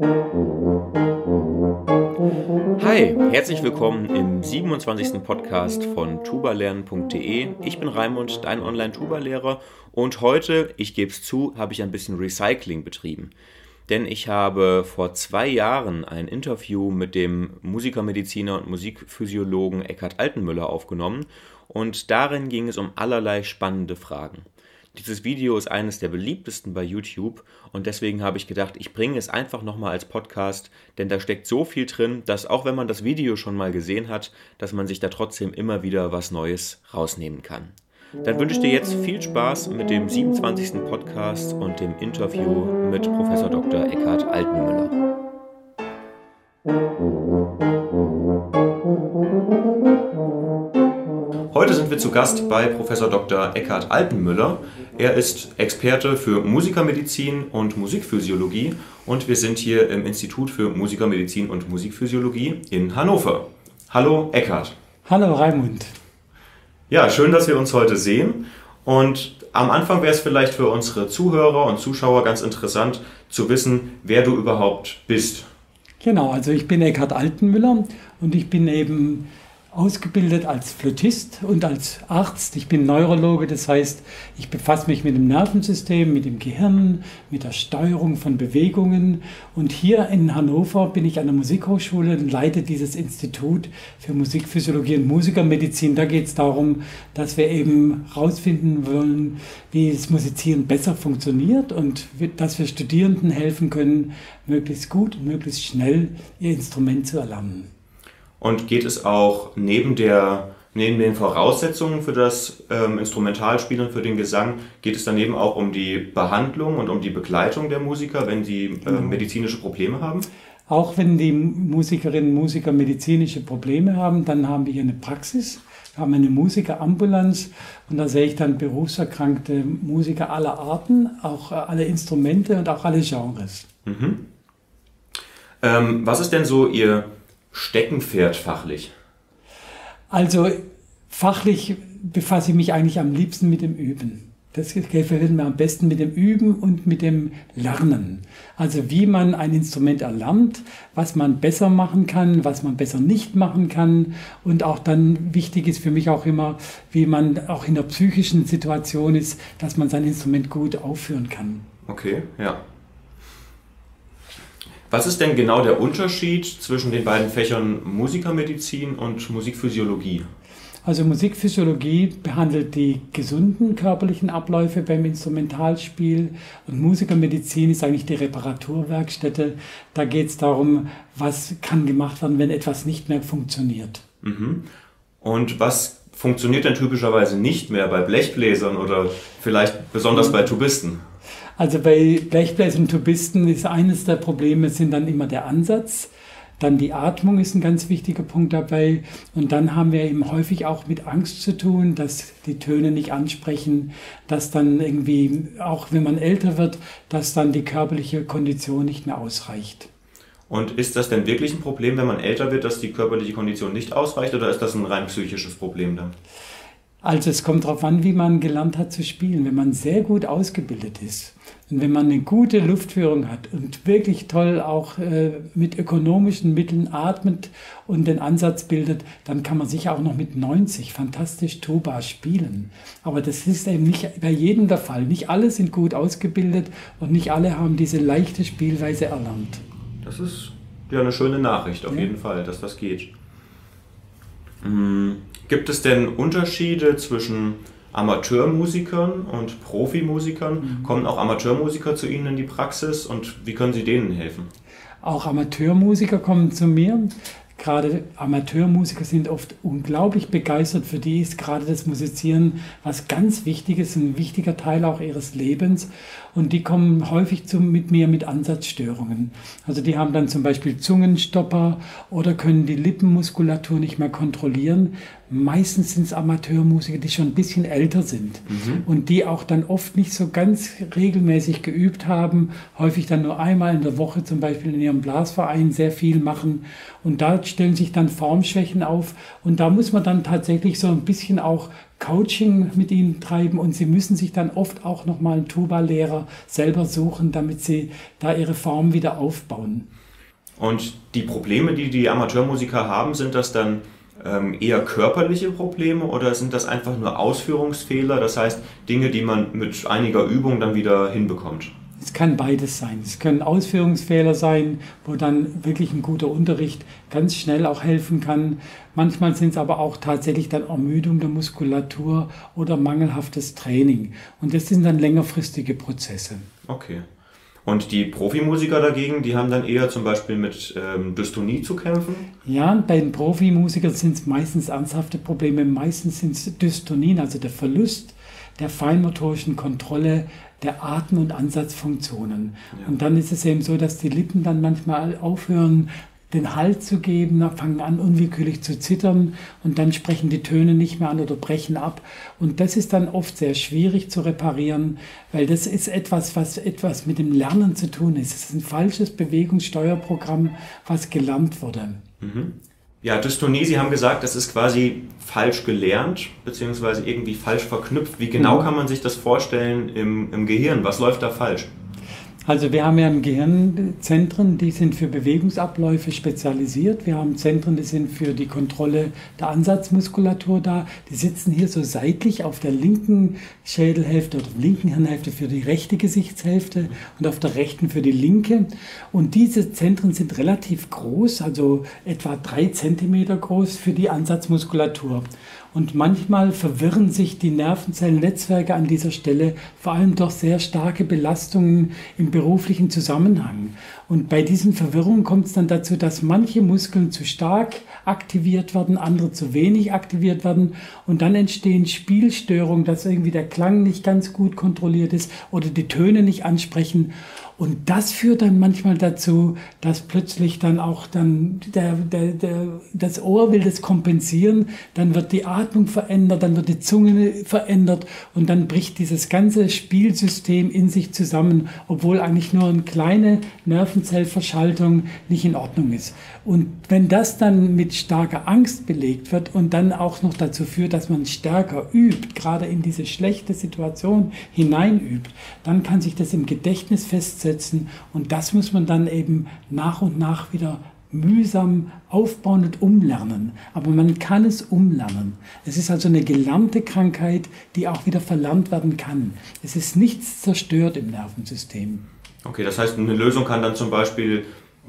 Hi, herzlich willkommen im 27. Podcast von tubalernen.de. Ich bin Raimund, dein Online-Tuba-Lehrer und heute, ich gebe es zu, habe ich ein bisschen Recycling betrieben. Denn ich habe vor zwei Jahren ein Interview mit dem Musikermediziner und Musikphysiologen Eckhard Altenmüller aufgenommen und darin ging es um allerlei spannende Fragen. Dieses Video ist eines der beliebtesten bei YouTube und deswegen habe ich gedacht, ich bringe es einfach nochmal als Podcast, denn da steckt so viel drin, dass auch wenn man das Video schon mal gesehen hat, dass man sich da trotzdem immer wieder was Neues rausnehmen kann. Dann wünsche ich dir jetzt viel Spaß mit dem 27. Podcast und dem Interview mit Professor Dr. Eckhard Altenmüller. Sind wir zu Gast bei Professor Dr. Eckhard Altenmüller. Er ist Experte für Musikermedizin und Musikphysiologie und wir sind hier im Institut für Musikermedizin und Musikphysiologie in Hannover. Hallo Eckhard. Hallo Raimund. Ja, schön, dass wir uns heute sehen. Und am Anfang wäre es vielleicht für unsere Zuhörer und Zuschauer ganz interessant zu wissen, wer du überhaupt bist. Genau, also ich bin Eckhard Altenmüller und ich bin eben ausgebildet als Flötist und als Arzt. Ich bin Neurologe, das heißt, ich befasse mich mit dem Nervensystem, mit dem Gehirn, mit der Steuerung von Bewegungen. Und hier in Hannover bin ich an der Musikhochschule und leite dieses Institut für Musikphysiologie und Musikermedizin. Da geht es darum, dass wir eben herausfinden wollen, wie das Musizieren besser funktioniert und dass wir Studierenden helfen können, möglichst gut und möglichst schnell ihr Instrument zu erlernen. Und geht es auch neben der neben den Voraussetzungen für das ähm, Instrumentalspielen, für den Gesang, geht es daneben auch um die Behandlung und um die Begleitung der Musiker, wenn sie äh, medizinische Probleme haben? Auch wenn die Musikerinnen und Musiker medizinische Probleme haben, dann haben wir hier eine Praxis. Wir haben eine Musikerambulanz und da sehe ich dann berufserkrankte Musiker aller Arten, auch äh, alle Instrumente und auch alle Genres. Mhm. Ähm, was ist denn so Ihr Steckenpferd fachlich? Also fachlich befasse ich mich eigentlich am liebsten mit dem Üben. Das gefällt mir am besten mit dem Üben und mit dem Lernen. Also wie man ein Instrument erlernt, was man besser machen kann, was man besser nicht machen kann. Und auch dann wichtig ist für mich auch immer, wie man auch in der psychischen Situation ist, dass man sein Instrument gut aufführen kann. Okay, ja. Was ist denn genau der Unterschied zwischen den beiden Fächern Musikermedizin und Musikphysiologie? Also Musikphysiologie behandelt die gesunden körperlichen Abläufe beim Instrumentalspiel und Musikermedizin ist eigentlich die Reparaturwerkstätte. Da geht es darum, was kann gemacht werden, wenn etwas nicht mehr funktioniert. Mhm. Und was funktioniert denn typischerweise nicht mehr bei Blechbläsern oder vielleicht besonders bei Tubisten? Also bei Blechbläsern Tubisten ist eines der Probleme sind dann immer der Ansatz. Dann die Atmung ist ein ganz wichtiger Punkt dabei. Und dann haben wir eben häufig auch mit Angst zu tun, dass die Töne nicht ansprechen, dass dann irgendwie, auch wenn man älter wird, dass dann die körperliche Kondition nicht mehr ausreicht. Und ist das denn wirklich ein Problem, wenn man älter wird, dass die körperliche Kondition nicht ausreicht oder ist das ein rein psychisches Problem dann? Also es kommt darauf an, wie man gelernt hat zu spielen. Wenn man sehr gut ausgebildet ist und wenn man eine gute Luftführung hat und wirklich toll auch äh, mit ökonomischen Mitteln atmet und den Ansatz bildet, dann kann man sicher auch noch mit 90 fantastisch Tuba spielen. Aber das ist eben nicht bei jedem der Fall. Nicht alle sind gut ausgebildet und nicht alle haben diese leichte Spielweise erlernt. Das ist ja eine schöne Nachricht auf ja. jeden Fall, dass das geht. Mhm. Gibt es denn Unterschiede zwischen Amateurmusikern und Profimusikern? Mhm. Kommen auch Amateurmusiker zu Ihnen in die Praxis und wie können Sie denen helfen? Auch Amateurmusiker kommen zu mir gerade Amateurmusiker sind oft unglaublich begeistert. Für die ist gerade das Musizieren was ganz Wichtiges, ein wichtiger Teil auch ihres Lebens. Und die kommen häufig zu, mit mir mit Ansatzstörungen. Also die haben dann zum Beispiel Zungenstopper oder können die Lippenmuskulatur nicht mehr kontrollieren. Meistens sind es Amateurmusiker, die schon ein bisschen älter sind mhm. und die auch dann oft nicht so ganz regelmäßig geübt haben, häufig dann nur einmal in der Woche zum Beispiel in ihrem Blasverein sehr viel machen und da stellen sich dann Formschwächen auf und da muss man dann tatsächlich so ein bisschen auch Coaching mit ihnen treiben und sie müssen sich dann oft auch nochmal einen Tuba-Lehrer selber suchen, damit sie da ihre Form wieder aufbauen. Und die Probleme, die die Amateurmusiker haben, sind das dann eher körperliche Probleme oder sind das einfach nur Ausführungsfehler, das heißt Dinge, die man mit einiger Übung dann wieder hinbekommt? Es kann beides sein. Es können Ausführungsfehler sein, wo dann wirklich ein guter Unterricht ganz schnell auch helfen kann. Manchmal sind es aber auch tatsächlich dann Ermüdung der Muskulatur oder mangelhaftes Training. Und das sind dann längerfristige Prozesse. Okay. Und die Profimusiker dagegen, die haben dann eher zum Beispiel mit ähm, Dystonie zu kämpfen? Ja, bei den Profimusikern sind es meistens ernsthafte Probleme. Meistens sind es Dystonien, also der Verlust der feinmotorischen Kontrolle der Atem- und Ansatzfunktionen. Ja. Und dann ist es eben so, dass die Lippen dann manchmal aufhören, den Halt zu geben, fangen an unwillkürlich zu zittern und dann sprechen die Töne nicht mehr an oder brechen ab. Und das ist dann oft sehr schwierig zu reparieren, weil das ist etwas, was etwas mit dem Lernen zu tun ist. Es ist ein falsches Bewegungssteuerprogramm, was gelernt wurde. Mhm. Ja, Dystonie, Sie haben gesagt, das ist quasi falsch gelernt, beziehungsweise irgendwie falsch verknüpft. Wie genau mhm. kann man sich das vorstellen im, im Gehirn? Was läuft da falsch? Also wir haben ja im Gehirn Zentren, die sind für Bewegungsabläufe spezialisiert. Wir haben Zentren, die sind für die Kontrolle der Ansatzmuskulatur da. Die sitzen hier so seitlich auf der linken Schädelhälfte oder linken Hirnhälfte für die rechte Gesichtshälfte und auf der rechten für die linke. Und diese Zentren sind relativ groß, also etwa drei Zentimeter groß für die Ansatzmuskulatur. Und manchmal verwirren sich die Nervenzellennetzwerke an dieser Stelle, vor allem durch sehr starke Belastungen im beruflichen Zusammenhang. Und bei diesen Verwirrungen kommt es dann dazu, dass manche Muskeln zu stark aktiviert werden, andere zu wenig aktiviert werden. Und dann entstehen Spielstörungen, dass irgendwie der Klang nicht ganz gut kontrolliert ist oder die Töne nicht ansprechen. Und das führt dann manchmal dazu, dass plötzlich dann auch dann der, der, der, das Ohr will das kompensieren, dann wird die Atmung verändert, dann wird die Zunge verändert und dann bricht dieses ganze Spielsystem in sich zusammen, obwohl eigentlich nur eine kleine Nervenzellverschaltung nicht in Ordnung ist. Und wenn das dann mit starker Angst belegt wird und dann auch noch dazu führt, dass man stärker übt, gerade in diese schlechte Situation hineinübt, dann kann sich das im Gedächtnis festsetzen aufsetzen. Und das muss man dann eben nach und nach wieder mühsam aufbauen und umlernen. Aber man kann es umlernen. Es ist also eine gelernte Krankheit, die auch wieder verlernt werden kann. Es ist nichts zerstört im Nervensystem. Okay, das heißt, eine Lösung kann dann zum Beispiel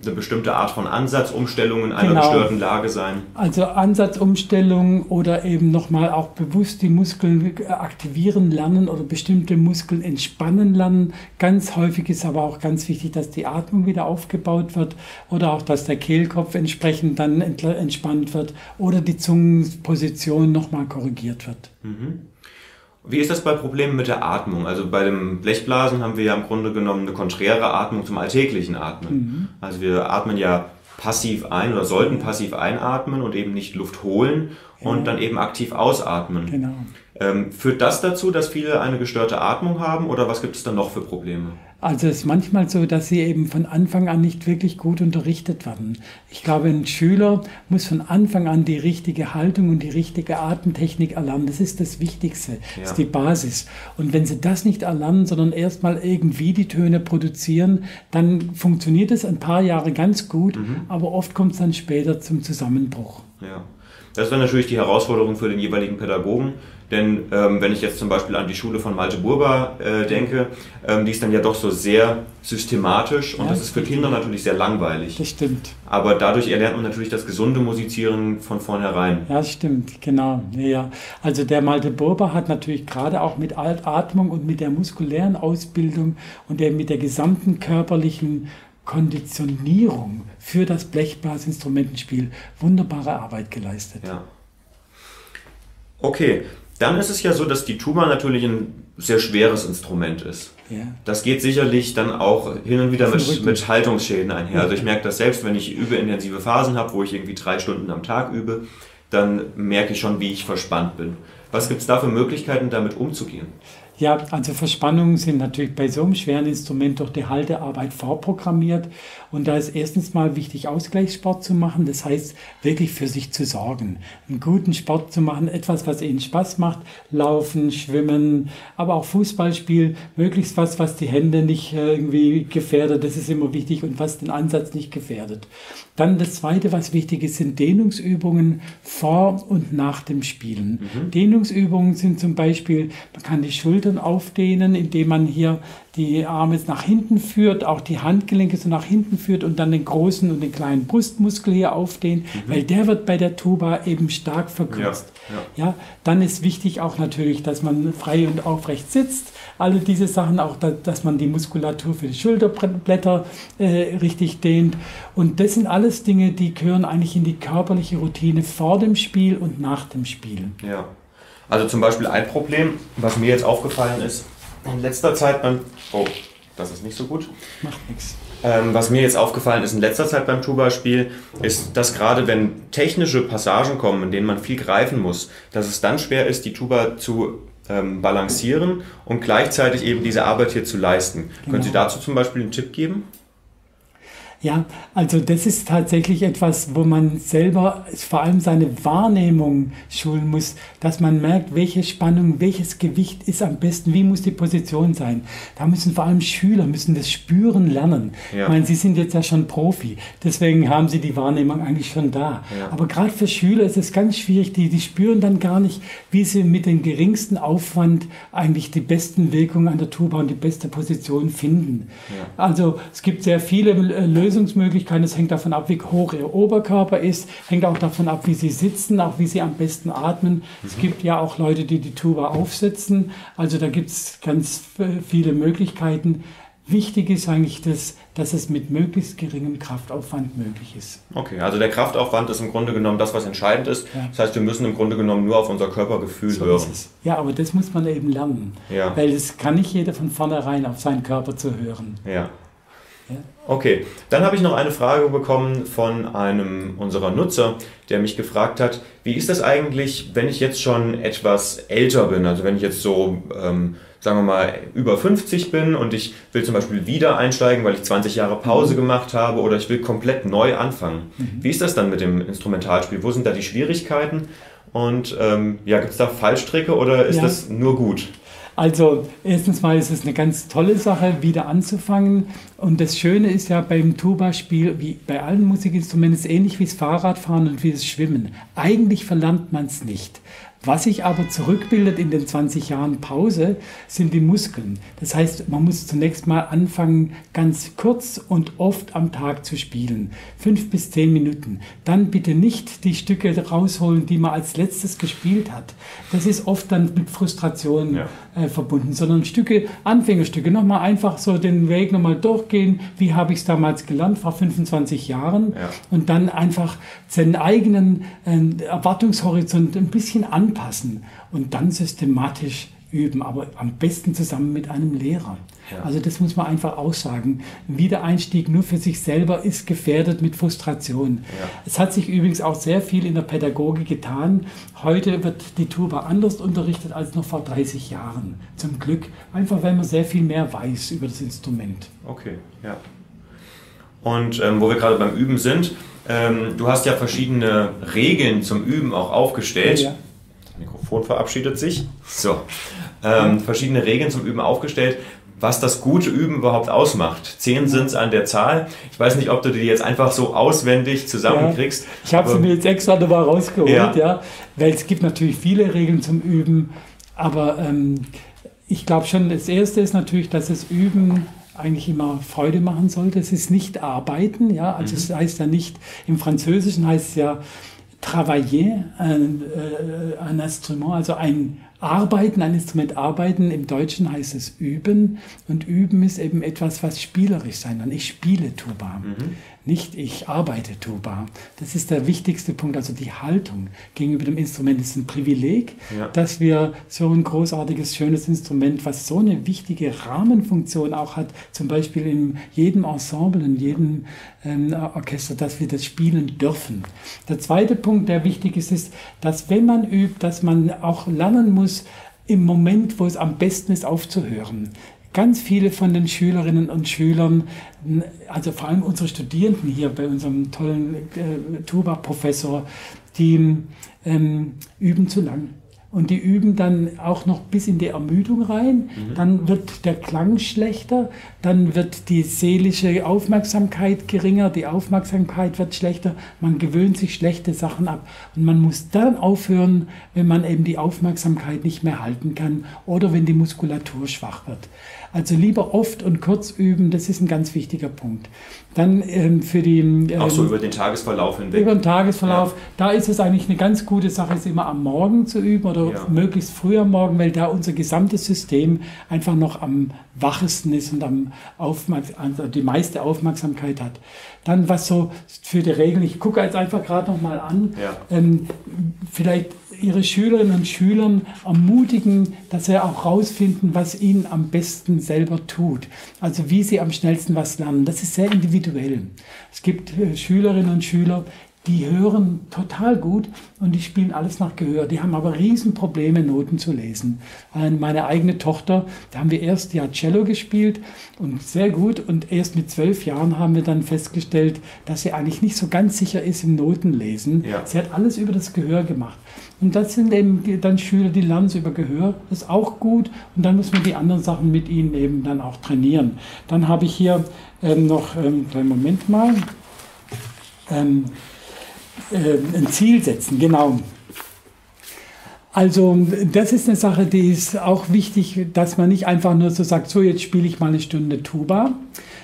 eine bestimmte Art von Ansatzumstellung in einer genau. gestörten Lage sein? Also Ansatzumstellung oder eben nochmal auch bewusst die Muskeln aktivieren lernen oder bestimmte Muskeln entspannen lernen. Ganz häufig ist aber auch ganz wichtig, dass die Atmung wieder aufgebaut wird oder auch, dass der Kehlkopf entsprechend dann entspannt wird oder die Zungenposition nochmal korrigiert wird. Mhm. Wie ist das bei Problemen mit der Atmung? Also bei dem Blechblasen haben wir ja im Grunde genommen eine konträre Atmung zum alltäglichen Atmen. Mhm. Also wir atmen ja passiv ein oder sollten passiv einatmen und eben nicht Luft holen und ja. dann eben aktiv ausatmen. Genau. Ähm, führt das dazu, dass viele eine gestörte Atmung haben oder was gibt es dann noch für Probleme? Also es ist manchmal so, dass sie eben von Anfang an nicht wirklich gut unterrichtet werden. Ich glaube, ein Schüler muss von Anfang an die richtige Haltung und die richtige Atemtechnik erlernen. Das ist das Wichtigste, ja. das ist die Basis. Und wenn sie das nicht erlernen, sondern erstmal irgendwie die Töne produzieren, dann funktioniert es ein paar Jahre ganz gut, mhm. aber oft kommt es dann später zum Zusammenbruch. Ja. Das wäre natürlich die Herausforderung für den jeweiligen Pädagogen, denn ähm, wenn ich jetzt zum Beispiel an die Schule von Malte Burber äh, denke, ähm, die ist dann ja doch so sehr systematisch und ja, das ist für Kinder natürlich sehr langweilig. Das stimmt. Aber dadurch erlernt man natürlich das gesunde Musizieren von vornherein. Ja, das stimmt, genau. Ja. Also der Malte Burber hat natürlich gerade auch mit Atmung und mit der muskulären Ausbildung und der, mit der gesamten körperlichen Konditionierung für das Blechblasinstrumentenspiel wunderbare Arbeit geleistet. Ja. Okay, dann ist es ja so, dass die Tuba natürlich ein sehr schweres Instrument ist. Ja. Das geht sicherlich dann auch hin und wieder mit, mit Haltungsschäden einher. Also ich merke das selbst, wenn ich überintensive Phasen habe, wo ich irgendwie drei Stunden am Tag übe, dann merke ich schon, wie ich verspannt bin. Was gibt es da für Möglichkeiten, damit umzugehen? Ja, also Verspannungen sind natürlich bei so einem schweren Instrument durch die Haltearbeit vorprogrammiert. Und da ist erstens mal wichtig, Ausgleichssport zu machen. Das heißt, wirklich für sich zu sorgen. Einen guten Sport zu machen, etwas, was ihnen Spaß macht. Laufen, schwimmen, aber auch Fußballspiel. Möglichst was, was die Hände nicht äh, irgendwie gefährdet. Das ist immer wichtig und was den Ansatz nicht gefährdet. Dann das Zweite, was wichtig ist, sind Dehnungsübungen vor und nach dem Spielen. Mhm. Dehnungsübungen sind zum Beispiel, man kann die Schultern aufdehnen, indem man hier die Arme nach hinten führt, auch die Handgelenke so nach hinten führt und dann den großen und den kleinen Brustmuskel hier aufdehnt, mhm. weil der wird bei der Tuba eben stark verkürzt. Ja, ja. ja, dann ist wichtig auch natürlich, dass man frei und aufrecht sitzt. Alle diese Sachen, auch da, dass man die Muskulatur für die Schulterblätter äh, richtig dehnt. Und das sind alles Dinge, die gehören eigentlich in die körperliche Routine vor dem Spiel und nach dem Spiel. Ja. Also zum Beispiel ein Problem, was mir jetzt aufgefallen ist, in letzter Zeit beim. Oh, das ist nicht so gut. Macht nichts. Ähm, was mir jetzt aufgefallen ist in letzter Zeit beim Tuba-Spiel, ist, dass gerade wenn technische Passagen kommen, in denen man viel greifen muss, dass es dann schwer ist, die Tuba zu ähm, balancieren und gleichzeitig eben diese Arbeit hier zu leisten. Genau. Können Sie dazu zum Beispiel einen Tipp geben? Ja, also das ist tatsächlich etwas, wo man selber vor allem seine Wahrnehmung schulen muss, dass man merkt, welche Spannung, welches Gewicht ist am besten, wie muss die Position sein. Da müssen vor allem Schüler müssen das spüren lernen. Ja. Ich meine, sie sind jetzt ja schon Profi, deswegen haben sie die Wahrnehmung eigentlich schon da. Ja. Aber gerade für Schüler ist es ganz schwierig, die, die spüren dann gar nicht, wie sie mit dem geringsten Aufwand eigentlich die besten Wirkungen an der Tuba und die beste Position finden. Ja. Also es gibt sehr viele Lösungen Lösungsmöglichkeiten. Es hängt davon ab, wie hoch ihr Oberkörper ist, hängt auch davon ab, wie sie sitzen, auch wie sie am besten atmen. Mhm. Es gibt ja auch Leute, die die Tuba aufsetzen. Also da gibt es ganz viele Möglichkeiten. Wichtig ist eigentlich, dass, dass es mit möglichst geringem Kraftaufwand möglich ist. Okay, also der Kraftaufwand ist im Grunde genommen das, was entscheidend ist. Ja. Das heißt, wir müssen im Grunde genommen nur auf unser Körpergefühl so hören. Ja, aber das muss man eben lernen. Ja. Weil es kann nicht jeder von vornherein auf seinen Körper zu hören. Ja. Okay, dann habe ich noch eine Frage bekommen von einem unserer Nutzer, der mich gefragt hat, wie ist das eigentlich, wenn ich jetzt schon etwas älter bin, also wenn ich jetzt so, ähm, sagen wir mal, über 50 bin und ich will zum Beispiel wieder einsteigen, weil ich 20 Jahre Pause mhm. gemacht habe oder ich will komplett neu anfangen. Mhm. Wie ist das dann mit dem Instrumentalspiel? Wo sind da die Schwierigkeiten? Und ähm, ja, gibt es da Fallstricke oder ist ja. das nur gut? Also erstens mal ist es eine ganz tolle Sache, wieder anzufangen. Und das Schöne ist ja beim Tuba-Spiel, wie bei allen Musikinstrumenten, ist ähnlich wie das Fahrradfahren und wie das Schwimmen. Eigentlich verlernt man es nicht. Was sich aber zurückbildet in den 20 Jahren Pause, sind die Muskeln. Das heißt, man muss zunächst mal anfangen, ganz kurz und oft am Tag zu spielen. Fünf bis zehn Minuten. Dann bitte nicht die Stücke rausholen, die man als letztes gespielt hat. Das ist oft dann mit Frustration ja. äh, verbunden, sondern Stücke, Anfängerstücke, nochmal einfach so den Weg nochmal durchgehen. Wie habe ich es damals gelernt, vor 25 Jahren? Ja. Und dann einfach seinen eigenen äh, Erwartungshorizont ein bisschen anpassen anpassen und dann systematisch üben, aber am besten zusammen mit einem Lehrer. Ja. Also das muss man einfach aussagen. Ein Wiedereinstieg nur für sich selber ist gefährdet mit Frustration. Ja. Es hat sich übrigens auch sehr viel in der Pädagogik getan. Heute wird die Tuba anders unterrichtet als noch vor 30 Jahren. Zum Glück. Einfach weil man sehr viel mehr weiß über das Instrument. Okay, ja. Und ähm, wo wir gerade beim Üben sind, ähm, du hast ja verschiedene Regeln zum Üben auch aufgestellt. Ja. Mikrofon verabschiedet sich. So. Ähm, verschiedene Regeln zum Üben aufgestellt, was das gute Üben überhaupt ausmacht. Zehn sind es an der Zahl. Ich weiß nicht, ob du die jetzt einfach so auswendig zusammenkriegst. Ja, ich habe sie mir jetzt extra nochmal rausgeholt, ja. ja. Weil es gibt natürlich viele Regeln zum Üben, aber ähm, ich glaube schon, das erste ist natürlich, dass das Üben eigentlich immer Freude machen sollte. Es ist nicht arbeiten, ja. Also mhm. es heißt ja nicht, im Französischen heißt es ja travailler, ein, äh, ein Instrument, also ein Arbeiten, ein Instrument arbeiten, im Deutschen heißt es üben und üben ist eben etwas, was spielerisch sein kann. Ich spiele Tuba. Mhm nicht ich arbeite Tuba. Das ist der wichtigste Punkt, also die Haltung gegenüber dem Instrument ist ein Privileg, ja. dass wir so ein großartiges, schönes Instrument, was so eine wichtige Rahmenfunktion auch hat, zum Beispiel in jedem Ensemble, in jedem ähm, Orchester, dass wir das spielen dürfen. Der zweite Punkt, der wichtig ist, ist, dass wenn man übt, dass man auch lernen muss, im Moment, wo es am besten ist, aufzuhören. Ganz viele von den Schülerinnen und Schülern, also vor allem unsere Studierenden hier bei unserem tollen äh, Tuba-Professor, die ähm, üben zu lang und die üben dann auch noch bis in die Ermüdung rein. Mhm. Dann wird der Klang schlechter, dann wird die seelische Aufmerksamkeit geringer, die Aufmerksamkeit wird schlechter, man gewöhnt sich schlechte Sachen ab und man muss dann aufhören, wenn man eben die Aufmerksamkeit nicht mehr halten kann oder wenn die Muskulatur schwach wird. Also lieber oft und kurz üben, das ist ein ganz wichtiger Punkt. Dann ähm, für die. Ähm, Auch so über den Tagesverlauf hinweg. Über den Tagesverlauf. Ja. Da ist es eigentlich eine ganz gute Sache, es immer am Morgen zu üben oder ja. möglichst früh am Morgen, weil da unser gesamtes System einfach noch am wachesten ist und am Aufmerks also die meiste Aufmerksamkeit hat. Dann was so für die Regeln, ich gucke jetzt einfach gerade noch mal an, ja. ähm, vielleicht ihre Schülerinnen und Schülern ermutigen, dass sie auch herausfinden, was ihnen am besten selber tut. Also wie sie am schnellsten was lernen. Das ist sehr individuell. Es gibt äh, Schülerinnen und Schüler, die hören total gut und die spielen alles nach Gehör. Die haben aber Riesenprobleme, Noten zu lesen. Meine eigene Tochter, da haben wir erst ja Cello gespielt und sehr gut und erst mit zwölf Jahren haben wir dann festgestellt, dass sie eigentlich nicht so ganz sicher ist im Notenlesen. Ja. Sie hat alles über das Gehör gemacht. Und das sind eben dann Schüler, die lernen es über Gehör, das ist auch gut. Und dann muss man die anderen Sachen mit ihnen eben dann auch trainieren. Dann habe ich hier ähm, noch, ähm, einen Moment mal, ähm, äh, ein Ziel setzen, genau. Also das ist eine Sache, die ist auch wichtig, dass man nicht einfach nur so sagt, so jetzt spiele ich mal eine Stunde Tuba,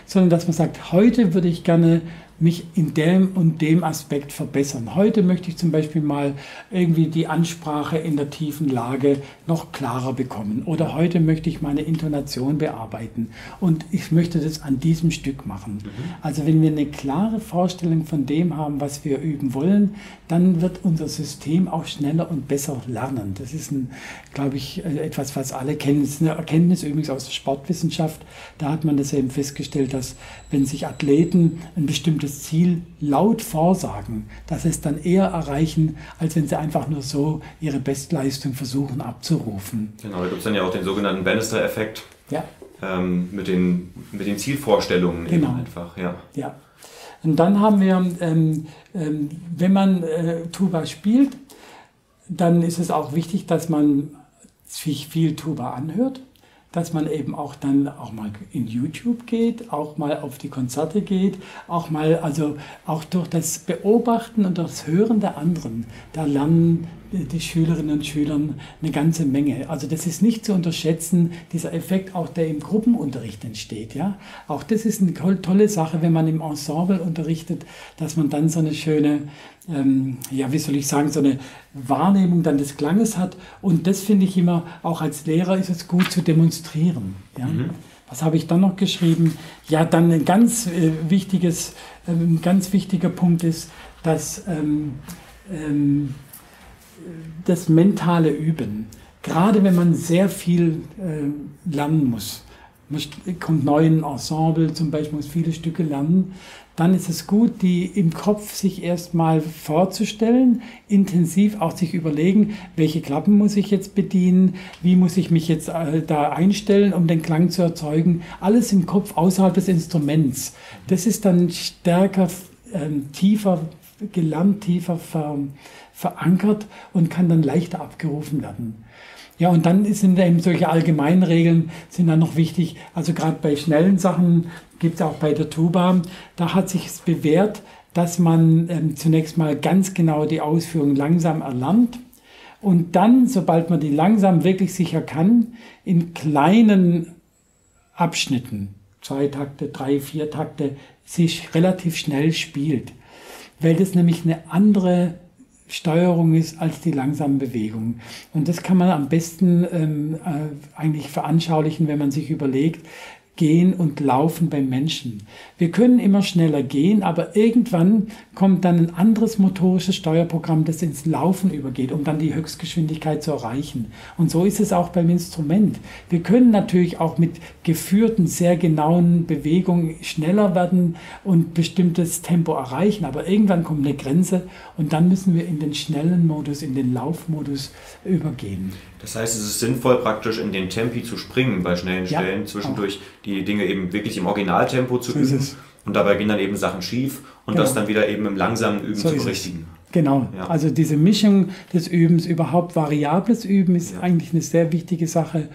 sondern dass man sagt, heute würde ich gerne mich in dem und dem Aspekt verbessern. Heute möchte ich zum Beispiel mal irgendwie die Ansprache in der tiefen Lage noch klarer bekommen. Oder heute möchte ich meine Intonation bearbeiten. Und ich möchte das an diesem Stück machen. Mhm. Also wenn wir eine klare Vorstellung von dem haben, was wir üben wollen, dann wird unser System auch schneller und besser lernen. Das ist, ein, glaube ich, äh, etwas, was alle kennen. Das ist eine Erkenntnis übrigens aus der Sportwissenschaft. Da hat man das eben festgestellt, dass wenn sich Athleten ein bestimmtes bestimmtes Ziel laut vorsagen, dass sie es dann eher erreichen, als wenn sie einfach nur so ihre Bestleistung versuchen abzurufen. Genau, da gibt es dann ja auch den sogenannten Bannister-Effekt. Ja. Ähm, mit, den, mit den Zielvorstellungen genau. einfach, ja. Ja. Und dann haben wir, ähm, ähm, wenn man äh, Tuba spielt, dann ist es auch wichtig, dass man sich viel Tuba anhört dass man eben auch dann auch mal in YouTube geht, auch mal auf die Konzerte geht, auch mal, also auch durch das Beobachten und das Hören der anderen, da lernen die Schülerinnen und Schüler eine ganze Menge. Also das ist nicht zu unterschätzen, dieser Effekt auch, der im Gruppenunterricht entsteht. Ja? Auch das ist eine tolle Sache, wenn man im Ensemble unterrichtet, dass man dann so eine schöne, ähm, ja, wie soll ich sagen, so eine Wahrnehmung dann des Klanges hat. Und das finde ich immer, auch als Lehrer ist es gut zu demonstrieren. Ja? Mhm. Was habe ich dann noch geschrieben? Ja, dann ein ganz äh, wichtiges, äh, ganz wichtiger Punkt ist, dass ähm, ähm, das mentale Üben. Gerade wenn man sehr viel äh, lernen muss. Man kommt neu in ein Ensemble, zum Beispiel muss viele Stücke lernen, dann ist es gut, die im Kopf sich erstmal vorzustellen, intensiv auch sich überlegen, welche Klappen muss ich jetzt bedienen, wie muss ich mich jetzt äh, da einstellen, um den Klang zu erzeugen. Alles im Kopf außerhalb des Instruments. Das ist dann stärker, äh, tiefer gelernt, tiefer ver, verankert und kann dann leichter abgerufen werden. Ja, und dann sind eben solche allgemeinen Regeln sind dann noch wichtig. Also gerade bei schnellen Sachen gibt es auch bei der Tuba, da hat sich es bewährt, dass man ähm, zunächst mal ganz genau die Ausführung langsam erlernt und dann, sobald man die langsam wirklich sicher kann, in kleinen Abschnitten, zwei Takte, drei, vier Takte, sich relativ schnell spielt, weil das nämlich eine andere Steuerung ist als die langsamen Bewegungen. Und das kann man am besten ähm, äh, eigentlich veranschaulichen, wenn man sich überlegt, Gehen und Laufen beim Menschen. Wir können immer schneller gehen, aber irgendwann kommt dann ein anderes motorisches Steuerprogramm, das ins Laufen übergeht, um dann die Höchstgeschwindigkeit zu erreichen. Und so ist es auch beim Instrument. Wir können natürlich auch mit geführten, sehr genauen Bewegungen schneller werden und bestimmtes Tempo erreichen, aber irgendwann kommt eine Grenze und dann müssen wir in den schnellen Modus, in den Laufmodus übergehen. Das heißt, es ist sinnvoll, praktisch in den Tempi zu springen bei schnellen ja, Stellen, zwischendurch auch. Die Dinge eben wirklich im Originaltempo zu so üben. Und dabei gehen dann eben Sachen schief und genau. das dann wieder eben im langsamen Üben so zu berichtigen. Genau, ja. also diese Mischung des Übens, überhaupt variables Üben ist ja. eigentlich eine sehr wichtige Sache.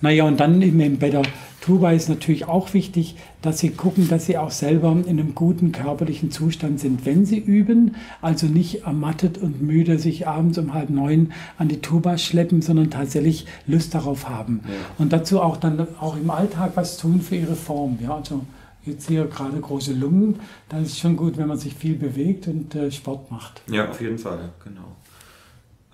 Naja, und dann eben bei der Tuba ist natürlich auch wichtig, dass Sie gucken, dass Sie auch selber in einem guten körperlichen Zustand sind, wenn Sie üben. Also nicht ermattet und müde sich abends um halb neun an die Tuba schleppen, sondern tatsächlich Lust darauf haben. Ja. Und dazu auch dann auch im Alltag was tun für Ihre Form. Ja, also jetzt hier gerade große Lungen, da ist es schon gut, wenn man sich viel bewegt und äh, Sport macht. Ja, auf jeden Fall, genau.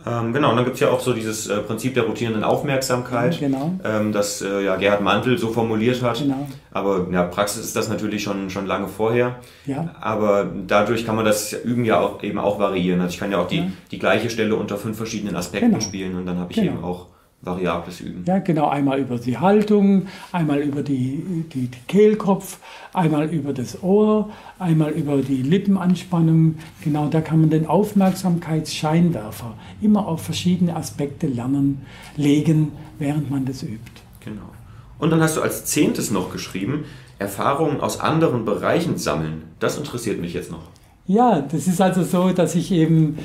Ähm, genau, und dann gibt es ja auch so dieses äh, Prinzip der rotierenden Aufmerksamkeit, genau. ähm, das äh, ja, Gerhard Mantel so formuliert hat. Genau. Aber ja, Praxis ist das natürlich schon, schon lange vorher. Ja. Aber dadurch kann man das Üben ja auch, eben auch variieren. Also ich kann ja auch die, ja. die gleiche Stelle unter fünf verschiedenen Aspekten genau. spielen und dann habe ich genau. eben auch variables Üben. Ja, genau. Einmal über die Haltung, einmal über die, die, die, Kehlkopf, einmal über das Ohr, einmal über die Lippenanspannung. Genau, da kann man den Aufmerksamkeitsscheinwerfer immer auf verschiedene Aspekte lernen, legen, während man das übt. Genau. Und dann hast du als zehntes noch geschrieben, Erfahrungen aus anderen Bereichen sammeln. Das interessiert mich jetzt noch. Ja, das ist also so, dass ich eben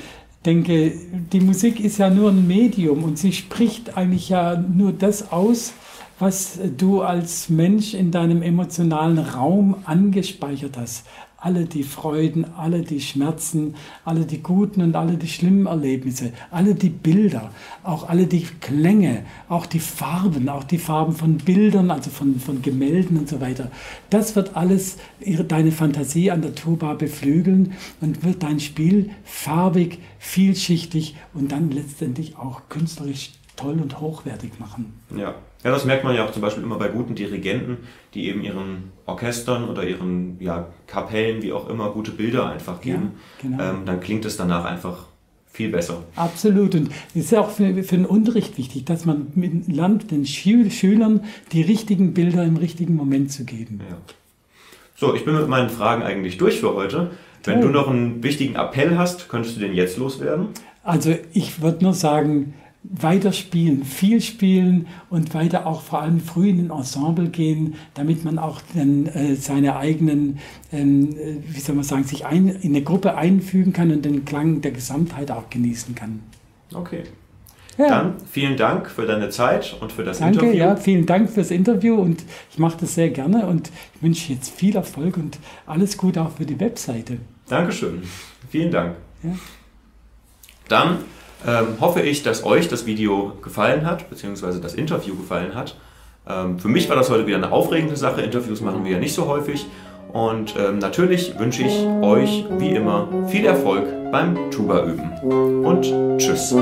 denke, die Musik ist ja nur ein Medium und sie spricht eigentlich ja nur das aus, was du als Mensch in deinem emotionalen Raum angespeichert hast alle die Freuden, alle die Schmerzen, alle die guten und alle die schlimmen Erlebnisse, alle die Bilder, auch alle die Klänge, auch die Farben, auch die Farben von Bildern, also von, von Gemälden und so weiter. Das wird alles ihre, deine Fantasie an der Tuba beflügeln und wird dein Spiel farbig, vielschichtig und dann letztendlich auch künstlerisch toll und hochwertig machen. Ja. Ja, das merkt man ja auch zum Beispiel immer bei guten Dirigenten, die eben ihren Orchestern oder ihren ja, Kapellen, wie auch immer, gute Bilder einfach geben. Ja, genau. ähm, dann klingt es danach einfach viel besser. Absolut. Und es ist ja auch für, für den Unterricht wichtig, dass man mit lernt, den Schülern die richtigen Bilder im richtigen Moment zu geben. Ja. So, ich bin mit meinen Fragen eigentlich durch für heute. Wenn du noch einen wichtigen Appell hast, könntest du den jetzt loswerden? Also ich würde nur sagen, weiter spielen, viel spielen und weiter auch vor allem früh in ein Ensemble gehen, damit man auch dann äh, seine eigenen, ähm, äh, wie soll man sagen, sich ein, in eine Gruppe einfügen kann und den Klang der Gesamtheit auch genießen kann. Okay. Ja. Dann vielen Dank für deine Zeit und für das Danke, Interview. Ja, vielen Dank fürs Interview und ich mache das sehr gerne und ich wünsche jetzt viel Erfolg und alles Gute auch für die Webseite. Dankeschön. Vielen Dank. Ja. Dann ähm, hoffe ich, dass euch das Video gefallen hat, beziehungsweise das Interview gefallen hat. Ähm, für mich war das heute wieder eine aufregende Sache. Interviews machen wir ja nicht so häufig. Und ähm, natürlich wünsche ich euch wie immer viel Erfolg beim Tuba üben. Und tschüss.